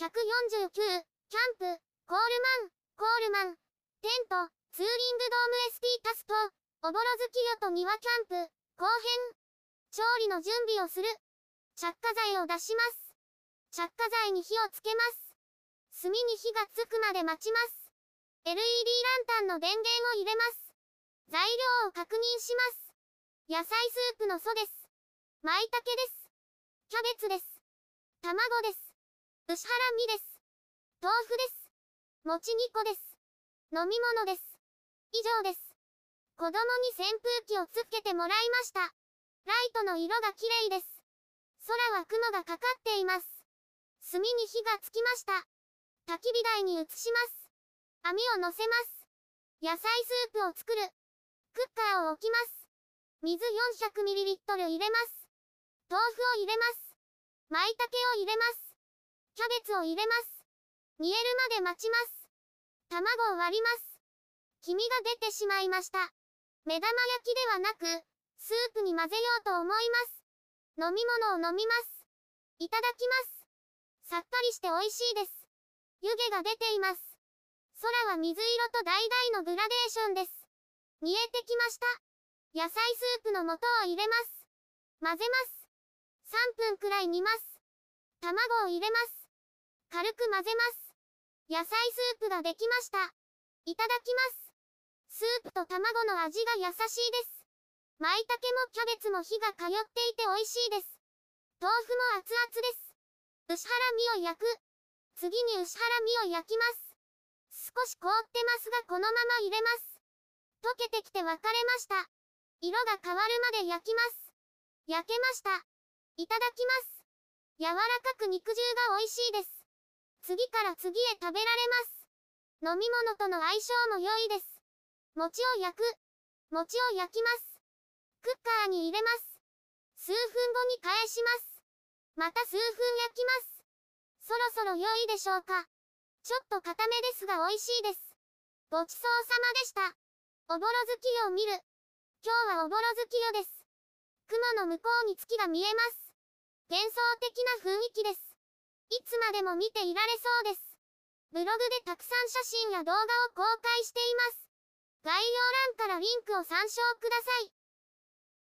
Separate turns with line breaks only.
149、キャンプ、コールマン、コールマン、テント、ツーリングドーム SP タスト、おぼろ月夜と庭キャンプ、後編。調理の準備をする。着火剤を出します。着火剤に火をつけます。炭に火がつくまで待ちます。LED ランタンの電源を入れます。材料を確認します。野菜スープの素です。舞茸です。キャベツです。卵です。牛ハラミです。豆腐です。餅2個です。飲み物です。以上です。子供に扇風機をつけてもらいました。ライトの色が綺麗です。空は雲がかかっています。炭に火がつきました。焚き火台に移します。網を乗せます。野菜スープを作る。クッカーを置きます。水 400ml 入れます。豆腐を入れます。舞茸を入れます。キャベツを入れます。煮えるまで待ちます。卵を割ります。黄身が出てしまいました。目玉焼きではなく、スープに混ぜようと思います。飲み物を飲みます。いただきます。さっぱりして美味しいです。湯気が出ています。空は水色と橙のグラデーションです。煮えてきました。野菜スープの素を入れます。混ぜます。3分くらい煮ます。卵を入れます。軽く混ぜます。野菜スープができました。いただきます。スープと卵の味が優しいです。舞茸もキャベツも火が通っていて美味しいです。豆腐も熱々です。牛ハラミを焼く。次に牛ハラミを焼きます。少し凍ってますがこのまま入れます。溶けてきて分かれました。色が変わるまで焼きます。焼けました。いただきます。柔らかく肉汁が美味しいです。次から次へ食べられます。飲み物との相性も良いです。餅を焼く。餅を焼きます。クッカーに入れます。数分後に返します。また数分焼きます。そろそろ良いでしょうか。ちょっと固めですが美味しいです。ごちそうさまでした。おぼろ月夜を見る。今日はおぼろ月夜です。雲の向こうに月が見えます。幻想的な雰囲気です。いつまでも見ていられそうです。ブログでたくさん写真や動画を公開しています。概要欄からリンクを参照ください。